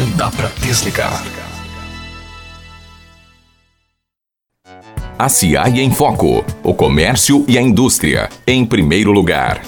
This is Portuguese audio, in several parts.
Não dá para desligar. A CIAI em Foco. O comércio e a indústria. Em primeiro lugar.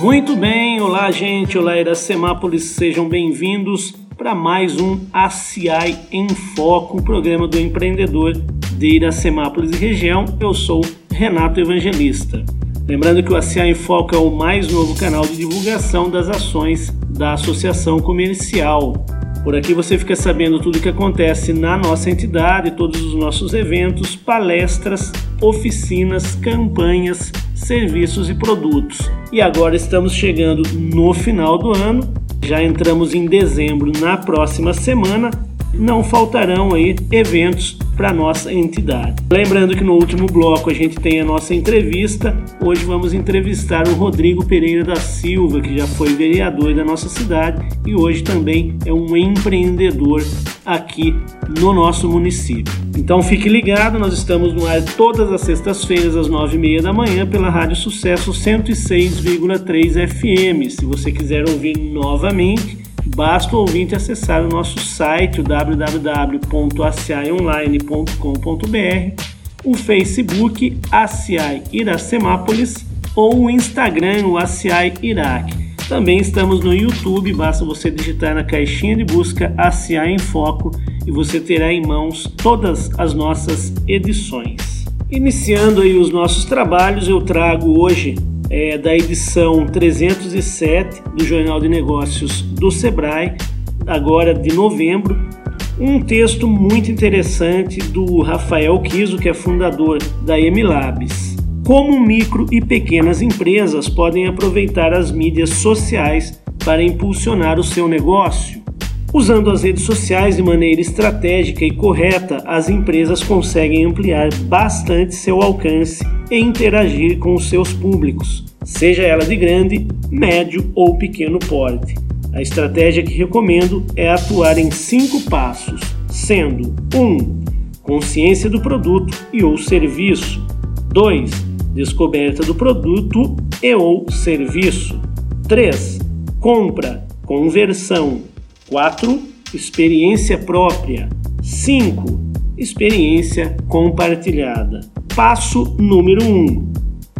Muito bem, olá gente, olá Iracemápolis, sejam bem-vindos para mais um ACI em Foco, um programa do empreendedor de Iracemápolis e região. Eu sou Renato Evangelista. Lembrando que o ACI em Foco é o mais novo canal de divulgação das ações da Associação Comercial. Por aqui você fica sabendo tudo o que acontece na nossa entidade, todos os nossos eventos, palestras, oficinas, campanhas, serviços e produtos. E agora estamos chegando no final do ano já entramos em dezembro na próxima semana, não faltarão aí eventos para nossa entidade. Lembrando que no último bloco a gente tem a nossa entrevista. Hoje vamos entrevistar o Rodrigo Pereira da Silva, que já foi vereador da nossa cidade e hoje também é um empreendedor aqui no nosso município. Então fique ligado, nós estamos no ar todas as sextas-feiras às nove e meia da manhã pela Rádio Sucesso 106,3 FM. Se você quiser ouvir novamente, Basta o ouvinte acessar o nosso site www.aciaionline.com.br, o Facebook ACI Iracemápolis ou o Instagram o ACI Iraque. Também estamos no YouTube, basta você digitar na caixinha de busca ACI em Foco e você terá em mãos todas as nossas edições. Iniciando aí os nossos trabalhos, eu trago hoje é, da edição 307 do Jornal de Negócios do Sebrae, agora de novembro, um texto muito interessante do Rafael Kiso, que é fundador da Emilabs. Como micro e pequenas empresas podem aproveitar as mídias sociais para impulsionar o seu negócio? Usando as redes sociais de maneira estratégica e correta, as empresas conseguem ampliar bastante seu alcance e interagir com os seus públicos, seja ela de grande, médio ou pequeno porte. A estratégia que recomendo é atuar em cinco passos, sendo 1. Um, consciência do produto e ou serviço. 2. Descoberta do produto e ou serviço. 3. Compra, conversão 4. Experiência própria. 5. Experiência compartilhada. Passo número 1.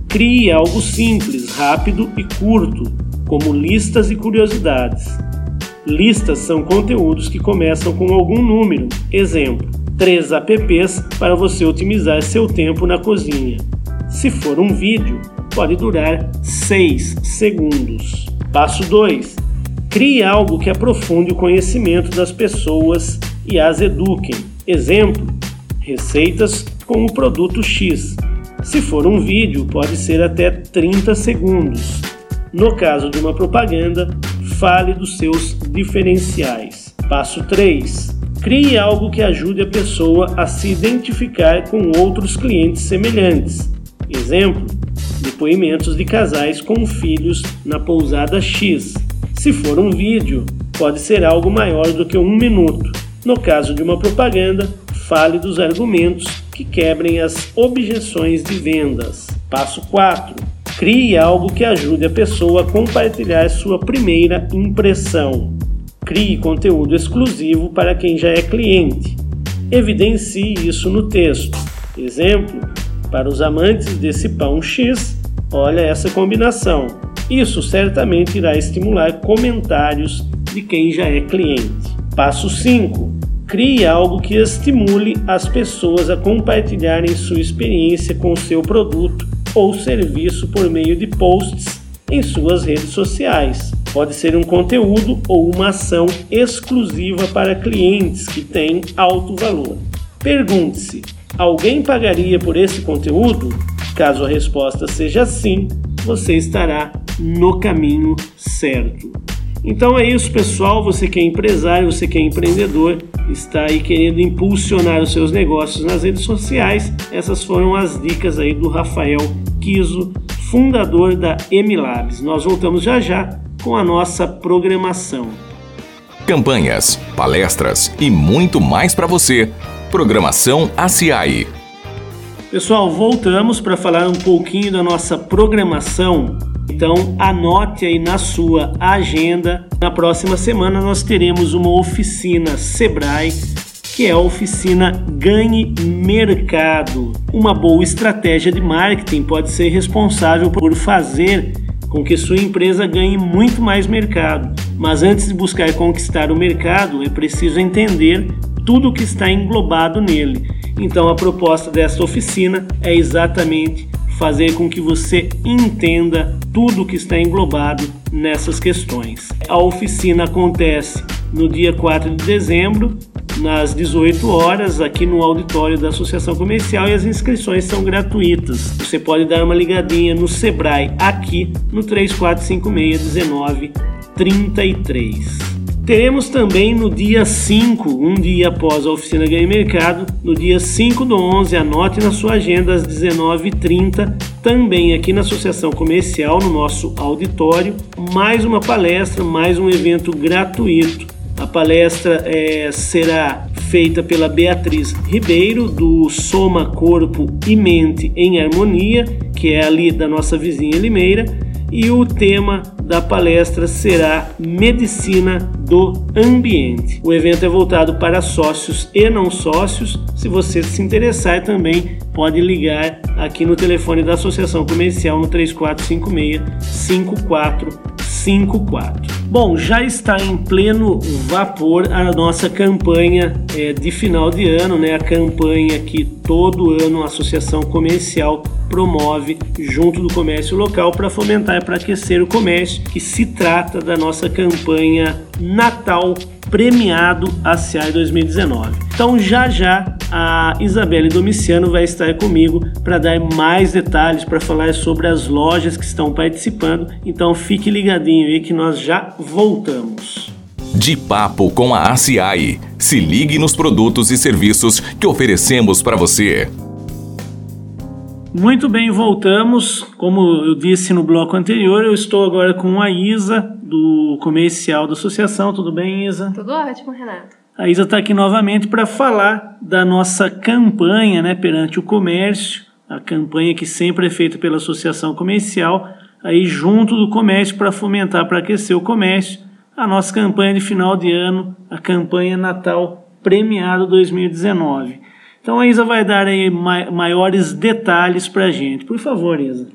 Crie algo simples, rápido e curto, como listas e curiosidades. Listas são conteúdos que começam com algum número. Exemplo: 3 apps para você otimizar seu tempo na cozinha. Se for um vídeo, pode durar 6 segundos. Passo 2 Crie algo que aprofunde o conhecimento das pessoas e as eduquem. Exemplo: receitas com o produto X. Se for um vídeo, pode ser até 30 segundos. No caso de uma propaganda, fale dos seus diferenciais. Passo 3. Crie algo que ajude a pessoa a se identificar com outros clientes semelhantes. Exemplo: depoimentos de casais com filhos na pousada X. Se for um vídeo, pode ser algo maior do que um minuto. No caso de uma propaganda, fale dos argumentos que quebrem as objeções de vendas. Passo 4. Crie algo que ajude a pessoa a compartilhar sua primeira impressão. Crie conteúdo exclusivo para quem já é cliente. Evidencie isso no texto. Exemplo: para os amantes desse pão X, olha essa combinação. Isso certamente irá estimular comentários de quem já é cliente. Passo 5. Crie algo que estimule as pessoas a compartilharem sua experiência com seu produto ou serviço por meio de posts em suas redes sociais. Pode ser um conteúdo ou uma ação exclusiva para clientes que têm alto valor. Pergunte-se: alguém pagaria por esse conteúdo? Caso a resposta seja sim, você estará no caminho certo. Então é isso, pessoal. Você que é empresário, você que é empreendedor, está aí querendo impulsionar os seus negócios nas redes sociais. Essas foram as dicas aí do Rafael Kiso, fundador da Emilabs. Nós voltamos já já com a nossa programação. Campanhas, palestras e muito mais para você. Programação ACI. Pessoal, voltamos para falar um pouquinho da nossa programação Então anote aí na sua agenda. Na próxima semana nós teremos uma oficina Sebrae que é a oficina Ganhe Mercado. Uma boa estratégia de marketing pode ser responsável por fazer com que sua empresa ganhe muito mais mercado. Mas antes de buscar conquistar o mercado, é preciso entender tudo o que está englobado nele. Então a proposta desta oficina é exatamente fazer com que você entenda tudo que está englobado nessas questões. A oficina acontece no dia 4 de dezembro, nas 18 horas, aqui no auditório da Associação Comercial e as inscrições são gratuitas. Você pode dar uma ligadinha no Sebrae aqui no 3456 1933. Teremos também no dia 5, um dia após a oficina Ganhe Mercado, no dia 5 do 11, anote na sua agenda às 19h30, também aqui na Associação Comercial, no nosso auditório, mais uma palestra, mais um evento gratuito. A palestra é, será feita pela Beatriz Ribeiro, do Soma Corpo e Mente em Harmonia, que é ali da nossa vizinha Limeira e o tema da palestra será Medicina do Ambiente. O evento é voltado para sócios e não sócios. Se você se interessar também pode ligar aqui no telefone da Associação Comercial no 3456 5454. Bom, já está em pleno vapor a nossa campanha é, de final de ano, né? A campanha que todo ano a Associação Comercial promove junto do comércio local para fomentar e para aquecer o comércio, que se trata da nossa campanha Natal premiado ACI 2019. Então já já a Isabelle Domiciano vai estar comigo para dar mais detalhes, para falar sobre as lojas que estão participando. Então fique ligadinho aí que nós já voltamos. De papo com a ACI. Se ligue nos produtos e serviços que oferecemos para você. Muito bem, voltamos. Como eu disse no bloco anterior, eu estou agora com a Isa, do comercial da associação. Tudo bem, Isa? Tudo ótimo, Renato. A Isa está aqui novamente para falar da nossa campanha né, perante o comércio, a campanha que sempre é feita pela associação comercial, aí junto do comércio para fomentar, para aquecer o comércio, a nossa campanha de final de ano, a campanha Natal Premiado 2019. Então a Isa vai dar aí maiores detalhes para a gente. Por favor, Isa.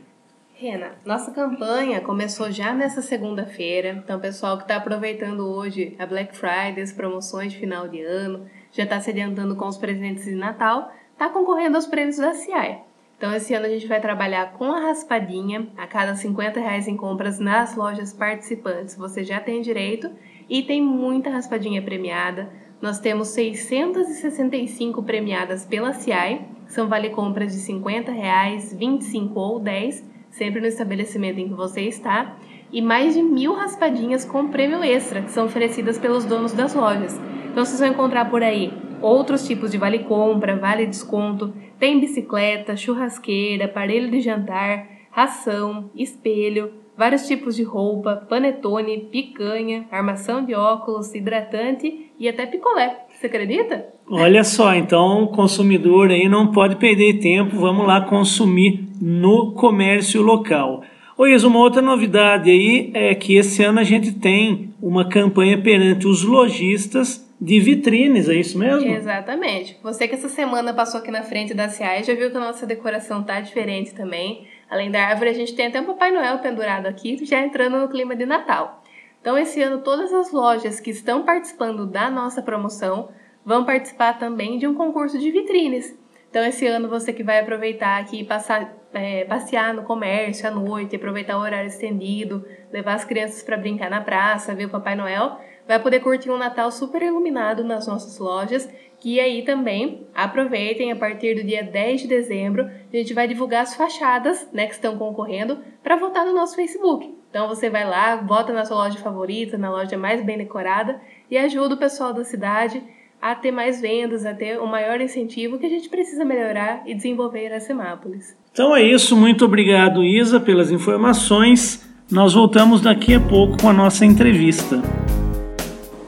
Rena, nossa campanha começou já nessa segunda-feira. Então, pessoal que está aproveitando hoje a Black Friday, as promoções de final de ano, já está se adiantando com os presentes de Natal, está concorrendo aos prêmios da CI. Então, esse ano a gente vai trabalhar com a raspadinha. A cada 50 reais em compras nas lojas participantes, você já tem direito. E tem muita raspadinha premiada nós temos 665 premiadas pela CIAI, são vale compras de 50 reais, 25 ou 10, sempre no estabelecimento em que você está, e mais de mil raspadinhas com prêmio extra, que são oferecidas pelos donos das lojas. Então vocês vão encontrar por aí outros tipos de vale compra, vale desconto, tem bicicleta, churrasqueira, aparelho de jantar, ração, espelho, vários tipos de roupa, panetone, picanha, armação de óculos, hidratante e até picolé. Você acredita? Olha só, então o consumidor aí não pode perder tempo, vamos lá consumir no comércio local. Oi, uma outra novidade aí é que esse ano a gente tem uma campanha perante os lojistas de vitrines, é isso mesmo? Exatamente. Você que essa semana passou aqui na frente da CIAI já viu que a nossa decoração tá diferente também. Além da árvore, a gente tem até um Papai Noel pendurado aqui, já entrando no clima de Natal. Então, esse ano, todas as lojas que estão participando da nossa promoção vão participar também de um concurso de vitrines. Então, esse ano, você que vai aproveitar aqui e passar, é, passear no comércio à noite, aproveitar o horário estendido, levar as crianças para brincar na praça, ver o Papai Noel, vai poder curtir um Natal super iluminado nas nossas lojas. Que aí também aproveitem a partir do dia 10 de dezembro, a gente vai divulgar as fachadas né, que estão concorrendo para votar no nosso Facebook. Então você vai lá, vota na sua loja favorita, na loja mais bem decorada e ajuda o pessoal da cidade a ter mais vendas, a ter um maior incentivo que a gente precisa melhorar e desenvolver a Semápolis. Então é isso, muito obrigado Isa pelas informações. Nós voltamos daqui a pouco com a nossa entrevista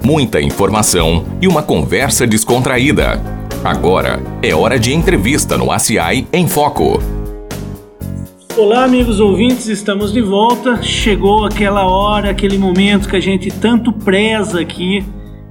muita informação e uma conversa descontraída. Agora é hora de entrevista no ACI em Foco. Olá, amigos ouvintes, estamos de volta. Chegou aquela hora, aquele momento que a gente tanto preza aqui,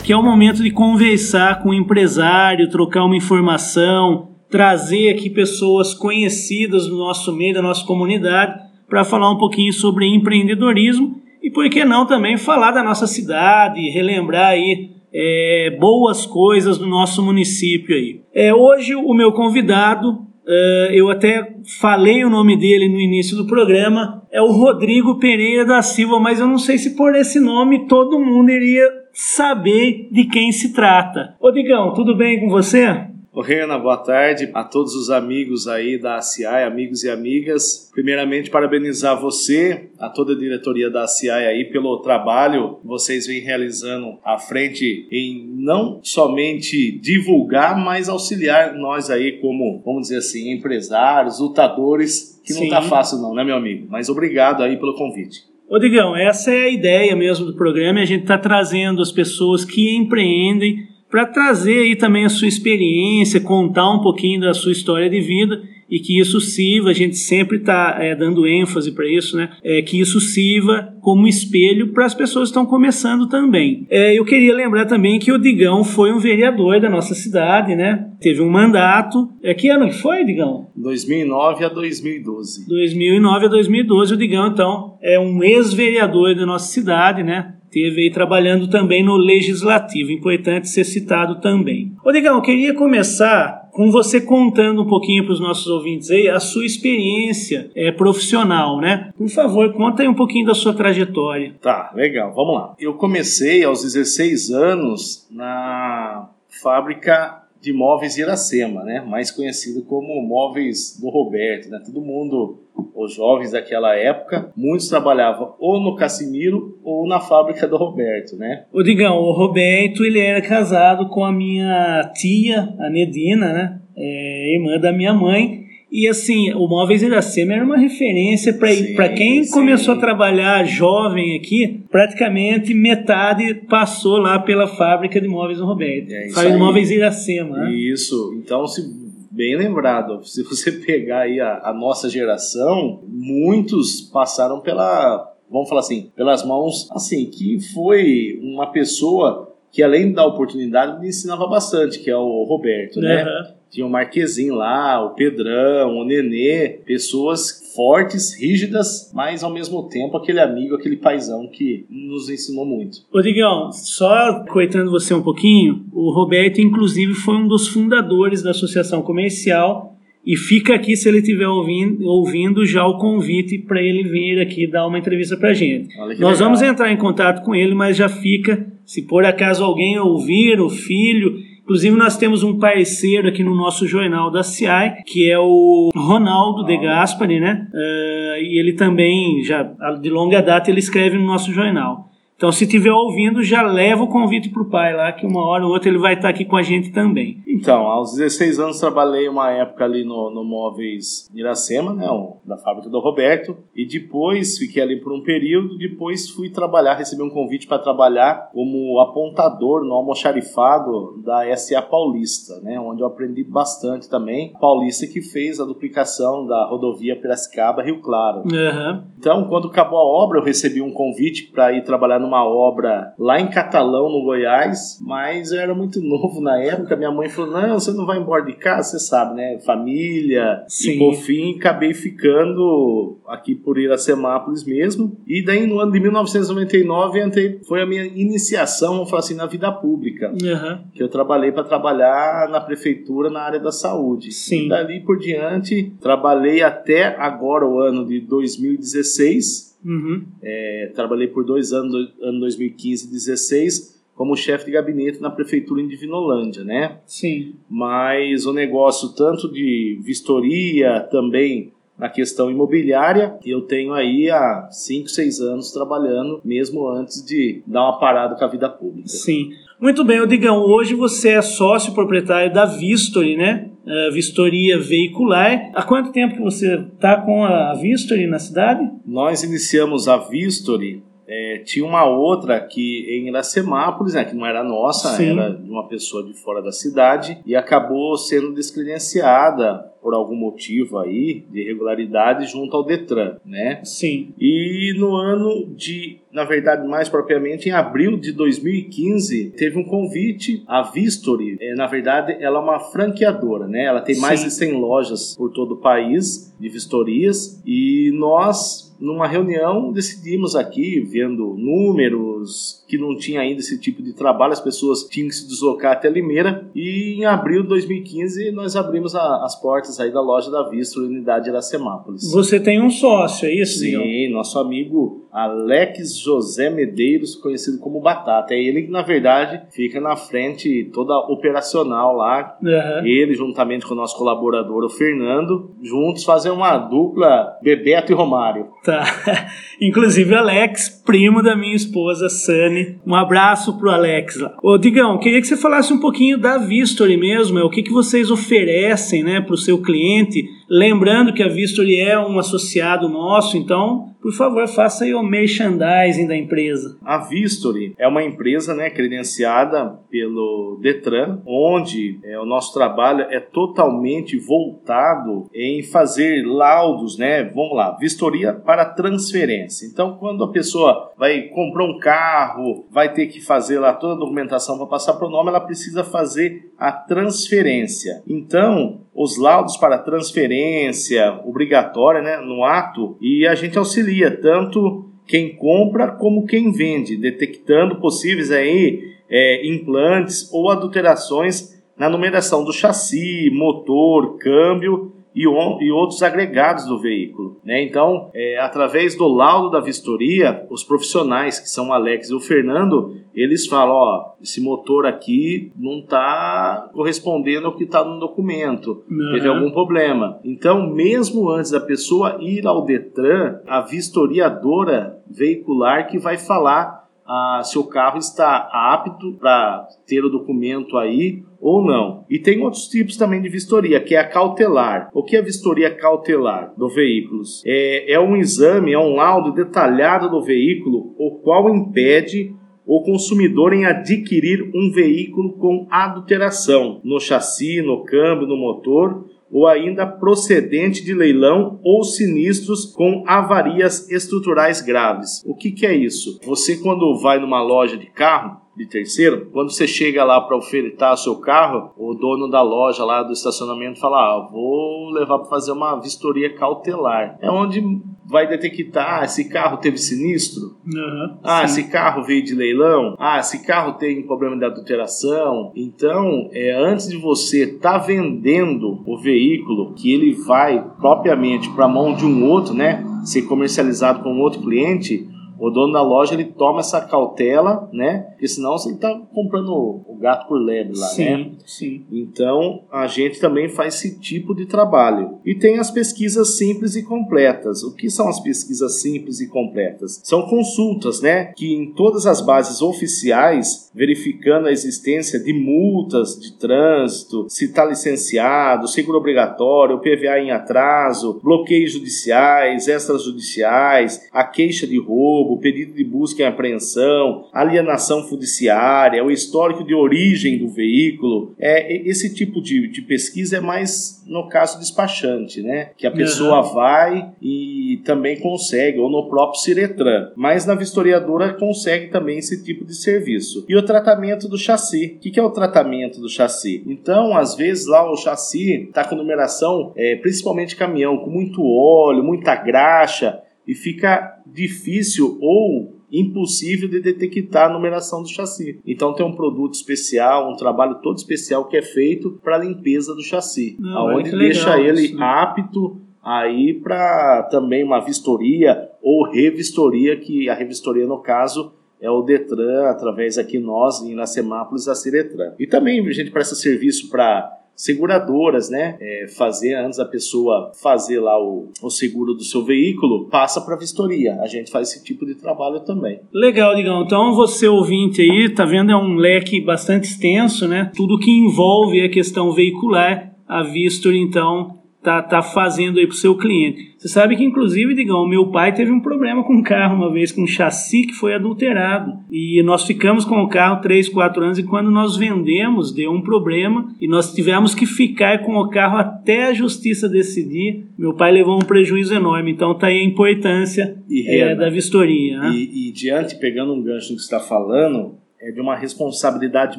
que é o momento de conversar com o empresário, trocar uma informação, trazer aqui pessoas conhecidas do nosso meio, da nossa comunidade, para falar um pouquinho sobre empreendedorismo e, por que não, também falar da nossa cidade, relembrar aí é, boas coisas do nosso município aí. É, hoje o meu convidado Uh, eu até falei o nome dele no início do programa, é o Rodrigo Pereira da Silva, mas eu não sei se por esse nome todo mundo iria saber de quem se trata. Ô Digão, tudo bem com você? Ô Rena, boa tarde a todos os amigos aí da ACI, amigos e amigas. Primeiramente, parabenizar você, a toda a diretoria da ACI aí pelo trabalho que vocês vêm realizando à frente em não somente divulgar, mas auxiliar nós aí como, vamos dizer assim, empresários, lutadores, que Sim. não tá fácil não, né meu amigo? Mas obrigado aí pelo convite. Ô Digão, essa é a ideia mesmo do programa, a gente está trazendo as pessoas que empreendem para trazer aí também a sua experiência, contar um pouquinho da sua história de vida e que isso sirva, a gente sempre está é, dando ênfase para isso, né? É, que isso sirva como espelho para as pessoas que estão começando também. É, eu queria lembrar também que o Digão foi um vereador da nossa cidade, né? Teve um mandato. É, que ano que foi, Digão? 2009 a 2012. 2009 a 2012, o Digão, então, é um ex-vereador da nossa cidade, né? Esteve aí trabalhando também no legislativo, importante ser citado também. Ô Digão, queria começar com você contando um pouquinho para os nossos ouvintes aí a sua experiência é, profissional, né? Por favor, conta aí um pouquinho da sua trajetória. Tá, legal, vamos lá. Eu comecei aos 16 anos na fábrica de móveis Iracema, né? Mais conhecido como móveis do Roberto, né? Todo mundo os jovens daquela época, muitos trabalhavam ou no Cassimiro ou na fábrica do Roberto, né? O Digão, o Roberto, ele era casado com a minha tia, a Nedina, né? É, irmã da minha mãe. E assim, o Móveis Iracema era uma referência para quem sim. começou a trabalhar jovem aqui, praticamente metade passou lá pela fábrica de móveis do Roberto. É Fábrica de Móveis Iracema. Né? Isso. Então, se bem lembrado. Se você pegar aí a, a, nossa geração, muitos passaram pela, vamos falar assim, pelas mãos, assim, que foi uma pessoa que além da oportunidade me ensinava bastante, que é o Roberto, né? Uhum. Tinha o Marquezinho lá, o Pedrão, o Nenê, pessoas fortes, rígidas, mas ao mesmo tempo aquele amigo, aquele paizão que nos ensinou muito. Rodrigão, só coitando você um pouquinho, o Roberto inclusive foi um dos fundadores da Associação Comercial e fica aqui, se ele estiver ouvindo, ouvindo, já o convite para ele vir aqui dar uma entrevista para a gente. Nós legal. vamos entrar em contato com ele, mas já fica, se por acaso alguém ouvir, o filho, Inclusive, nós temos um parceiro aqui no nosso jornal da CI, que é o Ronaldo De Gaspari, né? Uh, e ele também, já de longa data, ele escreve no nosso jornal. Então, se estiver ouvindo, já leva o convite para o pai lá, que uma hora ou outra ele vai estar aqui com a gente também. Então, aos 16 anos trabalhei uma época ali no, no Móveis Iracema, né, da fábrica do Roberto, e depois fiquei ali por um período, depois fui trabalhar, recebi um convite para trabalhar como apontador no almoxarifado da SA Paulista, né, onde eu aprendi bastante também. Paulista que fez a duplicação da rodovia Piracicaba-Rio Claro. Uhum. Então, quando acabou a obra, eu recebi um convite para ir trabalhar numa obra lá em Catalão, no Goiás, mas eu era muito novo na época. Minha mãe falou: Não, você não vai embora de casa, você sabe, né? Família. Sim. E por fim, acabei ficando aqui por Iracemápolis mesmo. E daí no ano de 1999 entrei, foi a minha iniciação, vamos falar assim, na vida pública. Uhum. Que eu trabalhei para trabalhar na prefeitura na área da saúde. Sim. E dali por diante, trabalhei até agora, o ano de 2016 Uhum. É, trabalhei por dois anos, ano 2015 e 2016, como chefe de gabinete na prefeitura em Divinolândia, né? Sim. Mas o negócio tanto de vistoria, também na questão imobiliária, eu tenho aí há 5, 6 anos trabalhando, mesmo antes de dar uma parada com a vida pública. Sim. Muito bem, Odigão, hoje você é sócio proprietário da Vistory, né? Uh, vistoria veicular. Há quanto tempo que você está com a Vistory na cidade? Nós iniciamos a Vistory é, tinha uma outra que em Iracemápolis, né, que não era nossa, Sim. era de uma pessoa de fora da cidade, e acabou sendo descredenciada por algum motivo aí de irregularidade junto ao Detran, né? Sim. E no ano de, na verdade, mais propriamente em abril de 2015, teve um convite à Vistory. É, na verdade, ela é uma franqueadora, né? Ela tem mais Sim. de 100 lojas por todo o país de vistorias e nós numa reunião decidimos aqui, vendo números, que não tinha ainda esse tipo de trabalho, as pessoas tinham que se deslocar até Limeira, e em abril de 2015 nós abrimos a, as portas aí da loja da Vista, unidade Iracemápolis. Você tem um sócio, é isso? Sim, nosso amigo Alex José Medeiros, conhecido como Batata. É ele que, na verdade, fica na frente toda operacional lá. Aham. Ele, juntamente com o nosso colaborador, o Fernando, juntos fazem uma dupla Bebeto e Romário. Tá. Inclusive Alex, primo da minha esposa, Sani. Um abraço pro Alex lá. Ô, Digão, queria que você falasse um pouquinho da Vistory mesmo, é o que, que vocês oferecem, né, pro seu cliente. Lembrando que a Vistory é um associado nosso, então, por favor, faça aí o merchandising da empresa. A Vistory é uma empresa né, credenciada pelo Detran, onde é, o nosso trabalho é totalmente voltado em fazer laudos, né? Vamos lá, vistoria para transferência. Então, quando a pessoa vai comprar um carro, vai ter que fazer lá toda a documentação para passar para o nome, ela precisa fazer a transferência. Então, os laudos para transferência obrigatória, né, no ato, e a gente auxilia tanto quem compra como quem vende, detectando possíveis aí é, implantes ou adulterações na numeração do chassi, motor, câmbio e, on- e outros agregados do veículo. Né? Então, é, através do laudo da vistoria, os profissionais, que são o Alex e o Fernando, eles falam, ó, esse motor aqui não está correspondendo ao que está no documento, teve Aham. algum problema. Então, mesmo antes da pessoa ir ao Detran, a vistoriadora veicular que vai falar ah, se o carro está apto para ter o documento aí ou não. E tem outros tipos também de vistoria, que é a cautelar. O que é a vistoria cautelar do veículo? É, é um exame, é um laudo detalhado do veículo, o qual impede o consumidor em adquirir um veículo com adulteração no chassi, no câmbio, no motor ou ainda procedente de leilão ou sinistros com avarias estruturais graves. O que, que é isso? Você quando vai numa loja de carro de terceiro, quando você chega lá para ofertar o seu carro, o dono da loja lá do estacionamento fala: ah, vou levar para fazer uma vistoria cautelar. É onde vai detectar ah, esse carro teve sinistro, Aham. ah, Sim. esse carro veio de leilão. Ah, esse carro tem problema de adulteração. Então, é, antes de você estar vendendo o veículo, que ele vai propriamente para a mão de um outro, né? Ser comercializado com um outro cliente, o dono da loja ele toma essa cautela, né? Porque senão você está comprando o gato por lebre lá, sim, né? sim. Então, a gente também faz esse tipo de trabalho. E tem as pesquisas simples e completas. O que são as pesquisas simples e completas? São consultas, né? Que em todas as bases oficiais, verificando a existência de multas de trânsito, se está licenciado, seguro obrigatório, PVA em atraso, bloqueios judiciais, extrajudiciais, a queixa de roubo, pedido de busca e apreensão, alienação judiciária, o histórico de origem do veículo. É, esse tipo de, de pesquisa é mais no caso despachante, né? Que a pessoa vai e também consegue, ou no próprio Ciretran. Mas na vistoriadora consegue também esse tipo de serviço. E o tratamento do chassi. O que, que é o tratamento do chassi? Então, às vezes lá o chassi está com numeração, é, principalmente caminhão, com muito óleo, muita graxa, e fica difícil ou impossível de detectar a numeração do chassi. Então tem um produto especial, um trabalho todo especial que é feito para limpeza do chassi, olha aonde que deixa legal ele isso. apto aí para também uma vistoria ou revistoria, que a revistoria no caso é o Detran, através aqui nós, em Iracemápolis, a Ciretran. E também a gente presta serviço para seguradoras, né? É, fazer antes da pessoa fazer lá o, o seguro do seu veículo, passa para vistoria. A gente faz esse tipo de trabalho também. Legal, Digão. Então, você ouvinte aí, tá vendo? É um leque bastante extenso, né? Tudo que envolve a questão veicular, a Vistor, então, tá, tá fazendo aí pro seu cliente. Você sabe que, inclusive, Digão, meu pai teve um problema com o carro uma vez, com um chassi que foi adulterado. E nós ficamos com o carro 3, 4 anos e quando nós vendemos, deu um problema e nós tivemos que ficar com o carro até a justiça decidir. Meu pai levou um prejuízo enorme. Então tá aí a importância E, é, da vistoria. né? E, e diante, pegando um gancho no que você está falando, é de uma responsabilidade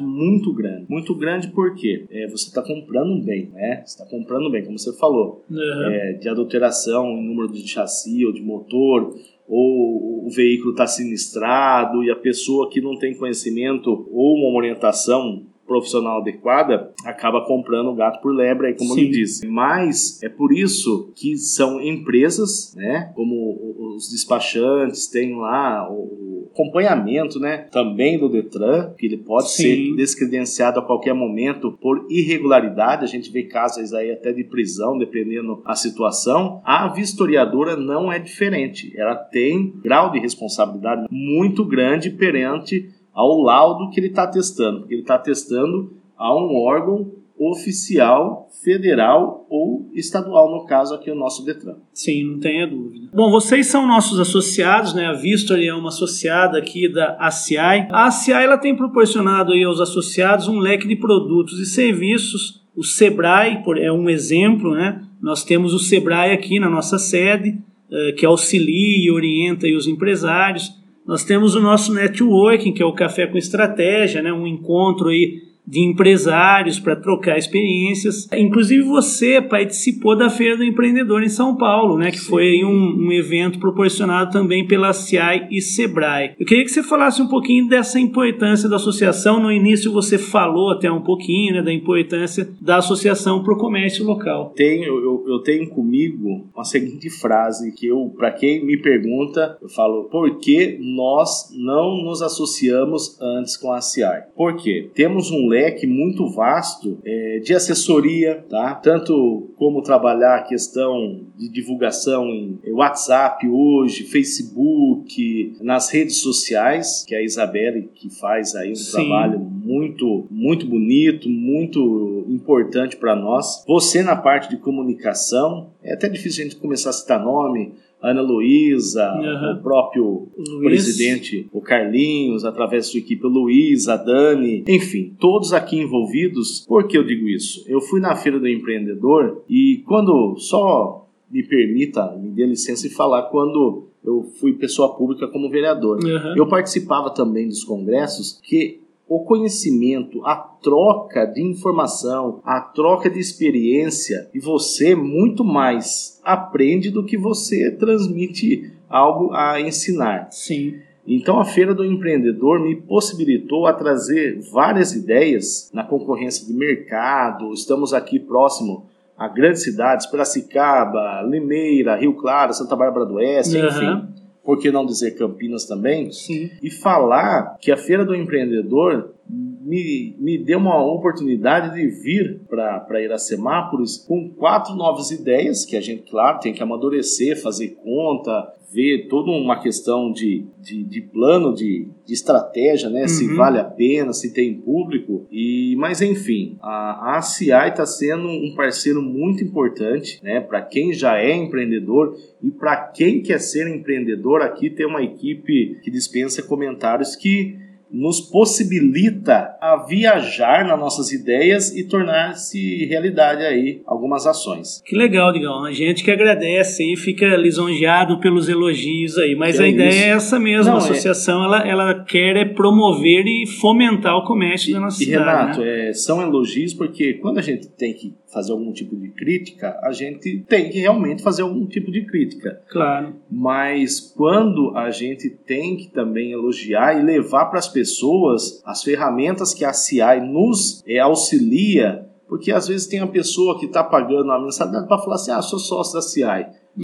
muito grande. Muito grande porque é, você está comprando um bem, né? Você está comprando um bem, como você falou, Aham. é, de adulteração em número de chassi ou de motor, ou o veículo está sinistrado e a pessoa que não tem conhecimento ou uma orientação profissional adequada acaba comprando o gato por lebre, aí como Sim. eu disse. Mas é por isso que são empresas, né, como os despachantes têm lá o acompanhamento, né, também do Detran, que ele pode Sim. ser descredenciado a qualquer momento por irregularidade, a gente vê casos aí até de prisão, dependendo a situação. A vistoriadora não é diferente, ela tem grau de responsabilidade muito grande perante ao laudo que ele está testando, porque ele está testando a um órgão oficial, federal ou estadual, no caso aqui o nosso Detran. Sim, não tenha dúvida. Bom, vocês são nossos associados, né? A Vistory é uma associada aqui da ACI. A ACI ela tem proporcionado aí aos associados um leque de produtos e serviços. O Sebrae é um exemplo, né? Nós temos o Sebrae aqui na nossa sede, eh, que auxilia e orienta os empresários. Nós temos o nosso networking, que é o Café com Estratégia, né? um encontro aí de empresários para trocar experiências. Inclusive você participou da Feira do Empreendedor em São Paulo, né? Que Sim. foi um, um evento proporcionado também pela CIAI e Sebrae. Eu queria que você falasse um pouquinho dessa importância da associação. No início você falou até um pouquinho né, da importância da associação para o comércio local. Tenho, eu, eu tenho comigo uma seguinte frase que eu, para quem me pergunta, eu falo: por que nós não nos associamos antes com a CI? Por quê? Temos um leque muito vasto é, de assessoria, tá? Tanto como trabalhar a questão de divulgação em WhatsApp hoje, Facebook, nas redes sociais, que é a Isabelle que faz aí um Sim. trabalho muito, muito bonito, muito importante para nós. Você na parte de comunicação, é até difícil a gente começar a citar nome, Ana Luísa, Aham. o próprio Luiz. presidente, o Carlinhos, através da sua equipe, o Luiz, a Dani, enfim, todos aqui envolvidos. Por que eu digo isso? Eu fui na Feira do Empreendedor e quando, só me permita, me dê licença e falar, quando eu fui pessoa pública como vereador. Aham. Eu participava também dos congressos que o conhecimento, a troca de informação, a troca de experiência, e você muito mais aprende do que você transmite algo a ensinar. Sim. Então a Feira do Empreendedor me possibilitou a trazer várias ideias na concorrência de mercado. Estamos aqui próximo a grandes cidades, Piracicaba, Limeira, Rio Claro, Santa Bárbara do Oeste, Aham. enfim. Por que não dizer Campinas também? Sim. e falar que a Feira do Empreendedor me, me deu uma oportunidade de vir para Iracemápolis com quatro novas ideias que a gente, claro, tem que amadurecer, fazer conta, ver toda uma questão de, de, de plano, de, de estratégia, né? Se Uhum. vale a pena, se tem público. E, mas enfim, a, a ACI está sendo um parceiro muito importante né? para quem já é empreendedor e para quem quer ser empreendedor. Aqui tem uma equipe que dispensa comentários que nos possibilita a viajar nas nossas ideias e tornar-se realidade aí algumas ações. Que legal, Digão. A gente que agradece e fica lisonjeado pelos elogios aí. Mas Que a é ideia isso. é essa mesmo. Não, a é- associação ela, ela quer é promover e fomentar o comércio da nossa E cidade. Renato, né? é, são elogios porque quando a gente tem que fazer algum tipo de crítica, a gente tem que realmente fazer algum tipo de crítica. Claro. Mas quando a gente tem que também elogiar e levar para as pessoas as ferramentas que a CI nos é, auxilia, porque às vezes tem a pessoa que está pagando a mensalidade para falar assim, ah, sou sócio da CI.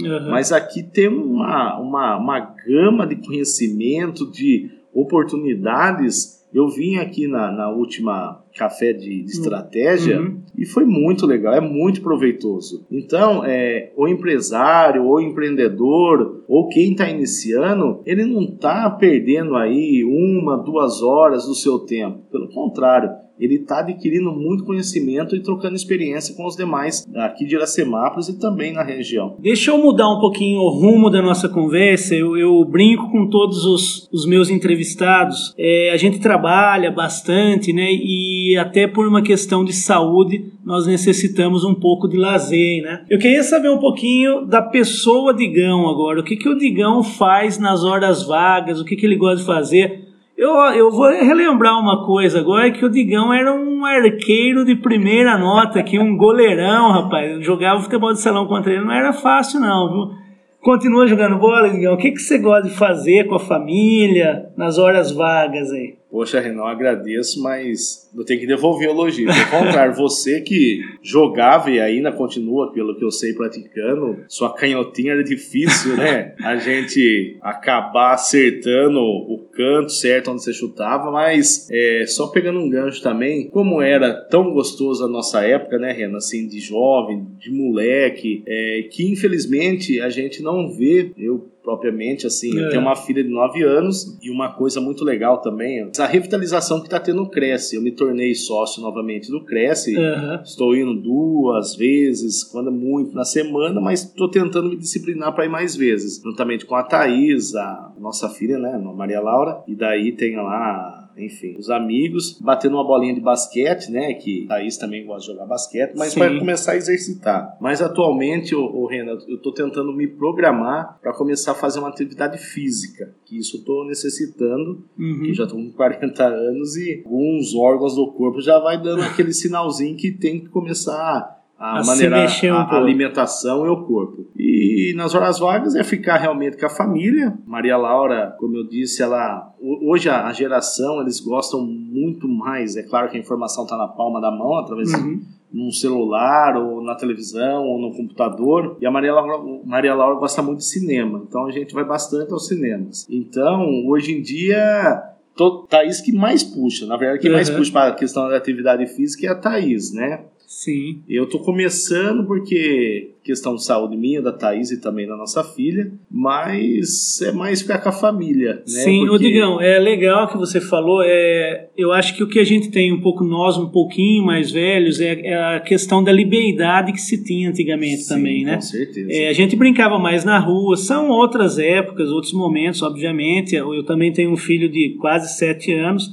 Aham. Mas aqui tem uma, uma, uma gama de conhecimento, de oportunidades. Eu vim aqui na, na última café de, de estratégia Uhum. e foi muito legal, é muito proveitoso. Então, é, o empresário, ou empreendedor, ou quem está iniciando, ele não está perdendo aí uma, duas horas do seu tempo. Pelo contrário, ele está adquirindo muito conhecimento e trocando experiência com os demais aqui de Iracemápolis e também na região. Deixa eu mudar um pouquinho o rumo da nossa conversa. Eu, eu brinco com todos os, os meus entrevistados. É, a gente trabalha bastante, né? E até por uma questão de saúde, nós necessitamos um pouco de lazer, né? Eu queria saber um pouquinho da pessoa Digão agora. O que, que o Digão faz nas horas vagas? O que, que ele gosta de fazer? Eu, eu vou relembrar uma coisa agora, que o Digão era um arqueiro de primeira nota, aqui, um goleirão, rapaz. jogava futebol de salão contra ele, não era fácil não, viu? Continua jogando bola, Digão. O que, que você gosta de fazer com a família nas horas vagas aí? Poxa, Renan, agradeço, mas eu tenho que devolver o elogio. Ao contrário, você que jogava e ainda continua, pelo que eu sei, praticando, sua canhotinha era difícil, né? A gente acabar acertando o canto certo onde você chutava, mas é, só pegando um gancho também, como era tão gostoso a nossa época, né, Renan? Assim, de jovem, de moleque, é, que infelizmente a gente não vê. Eu propriamente, assim. É. Eu tenho uma filha de 9 anos e uma coisa muito legal também, a revitalização que está tendo no Cresce. Eu me tornei sócio novamente do Cresce, uhum. estou indo duas vezes, quando é muito na semana, mas estou tentando me disciplinar para ir mais vezes, juntamente com a Thaís, a nossa filha, né, a Maria Laura, e daí tem lá enfim, os amigos, batendo uma bolinha de basquete, né? Que Thaís também gosta de jogar basquete, mas Sim. vai começar a exercitar. Mas atualmente, o, o Renan, eu tô tentando me programar para começar a fazer uma atividade física, que isso eu tô necessitando, uhum. que já tô com 40 anos e alguns órgãos do corpo já vai dando aquele sinalzinho que tem que começar a, a maneira, um a, a, alimentação e o corpo. E nas horas vagas é ficar realmente com a família. Maria Laura, como eu disse, ela hoje a, geração eles gostam muito mais. É claro que a informação está na palma da mão através uhum. num celular ou na televisão ou no computador. E a Maria Laura, Maria Laura gosta muito de cinema, então a gente vai bastante aos cinemas. Então hoje em dia Thaís que mais puxa, na verdade, que uhum. mais puxa para a questão da atividade física é a Thaís, né? Sim. Eu tô começando porque questão de saúde minha, da Thaís e também da nossa filha, mas é mais ficar com a família, né? Sim, porque... Digão, é legal que você falou, é, eu acho que o que a gente tem um pouco, nós um pouquinho mais velhos, é, é a questão da liberdade que se tinha antigamente Sim, também, né? com certeza. É, a gente brincava mais na rua, são outras épocas, outros momentos, obviamente, eu também tenho um filho de quase sete anos,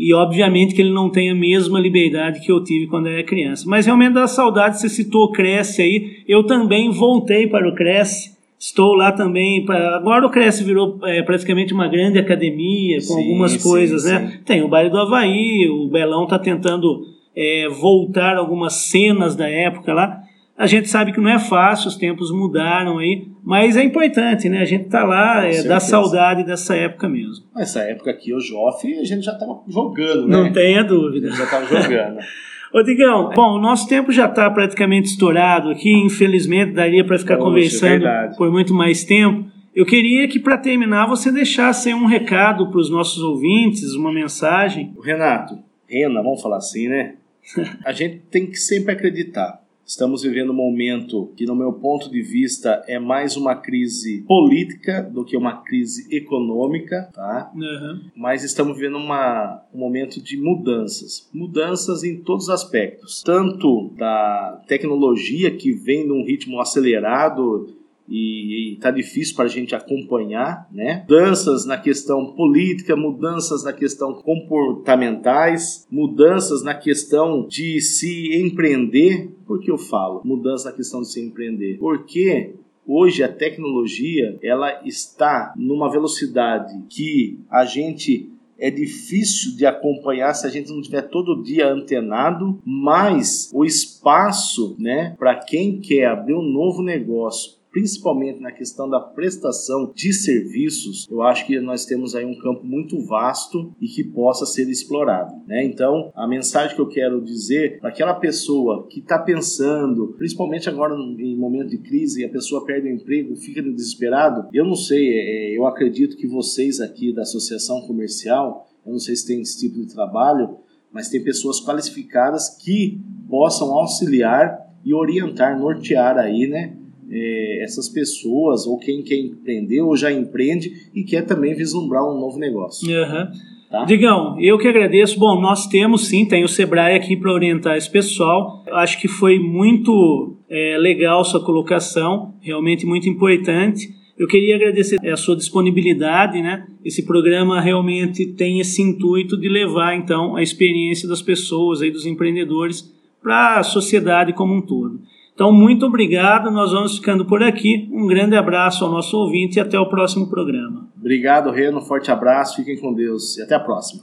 e obviamente que ele não tem a mesma liberdade que eu tive quando eu era criança. Mas realmente dá saudade, você citou o Cresce aí, eu também voltei para o Cresce, estou lá também, pra, agora o Cresce virou é, praticamente uma grande academia, com sim, algumas sim, coisas, né? sim. né? Tem o baile do Havaí, o Belão está tentando é, voltar algumas cenas da época lá, a gente sabe que não é fácil, os tempos mudaram aí, mas é importante, né? A gente tá lá, é, dá saudade dessa época mesmo. Essa época aqui, o Joff, a gente já tava jogando, né? Não tenha dúvida. Já tava jogando. Ô Digão, bom, o nosso tempo já está praticamente estourado aqui, infelizmente daria para ficar Poxa, conversando por muito mais tempo. Eu queria que para terminar você deixasse um recado para os nossos ouvintes, uma mensagem. Renato, Rena, vamos falar assim, né? a gente tem que sempre acreditar. Estamos vivendo um momento que, no meu ponto de vista, é mais uma crise política do que uma crise econômica, tá? Uhum. Mas estamos vivendo uma, um momento de mudanças. Mudanças em todos os aspectos. Tanto da tecnologia que vem num ritmo acelerado e está difícil para a gente acompanhar, né? Mudanças na questão política, mudanças na questão comportamentais, mudanças na questão de se empreender. Por que eu falo mudança na questão de se empreender? Porque hoje a tecnologia ela está numa velocidade que a gente é difícil de acompanhar se a gente não estiver todo dia antenado, mas o espaço, né, para quem quer abrir um novo negócio, principalmente na questão da prestação de serviços, eu acho que nós temos aí um campo muito vasto e que possa ser explorado. Né? Então, a mensagem que eu quero dizer para aquela pessoa que está pensando, principalmente agora em momento de crise, a pessoa perde o emprego, fica desesperado, eu não sei, é, eu acredito que vocês aqui da Associação Comercial, eu não sei se tem esse tipo de trabalho, mas tem pessoas qualificadas que possam auxiliar e orientar, nortear aí, né, é, essas pessoas ou quem quer empreender ou já empreende e quer também vislumbrar um novo negócio. Uhum. Tá? Digão, eu que agradeço. Bom, nós temos sim, tem o Sebrae aqui para orientar esse pessoal. Acho que foi muito é, legal sua colocação, realmente muito importante. Eu queria agradecer a sua disponibilidade, né? Esse programa realmente tem esse intuito de levar então a experiência das pessoas aí dos empreendedores para a sociedade como um todo. Então, muito obrigado. Nós vamos ficando por aqui. Um grande abraço ao nosso ouvinte e até o próximo programa. Obrigado, Reno. Forte abraço. Fiquem com Deus e até a próxima.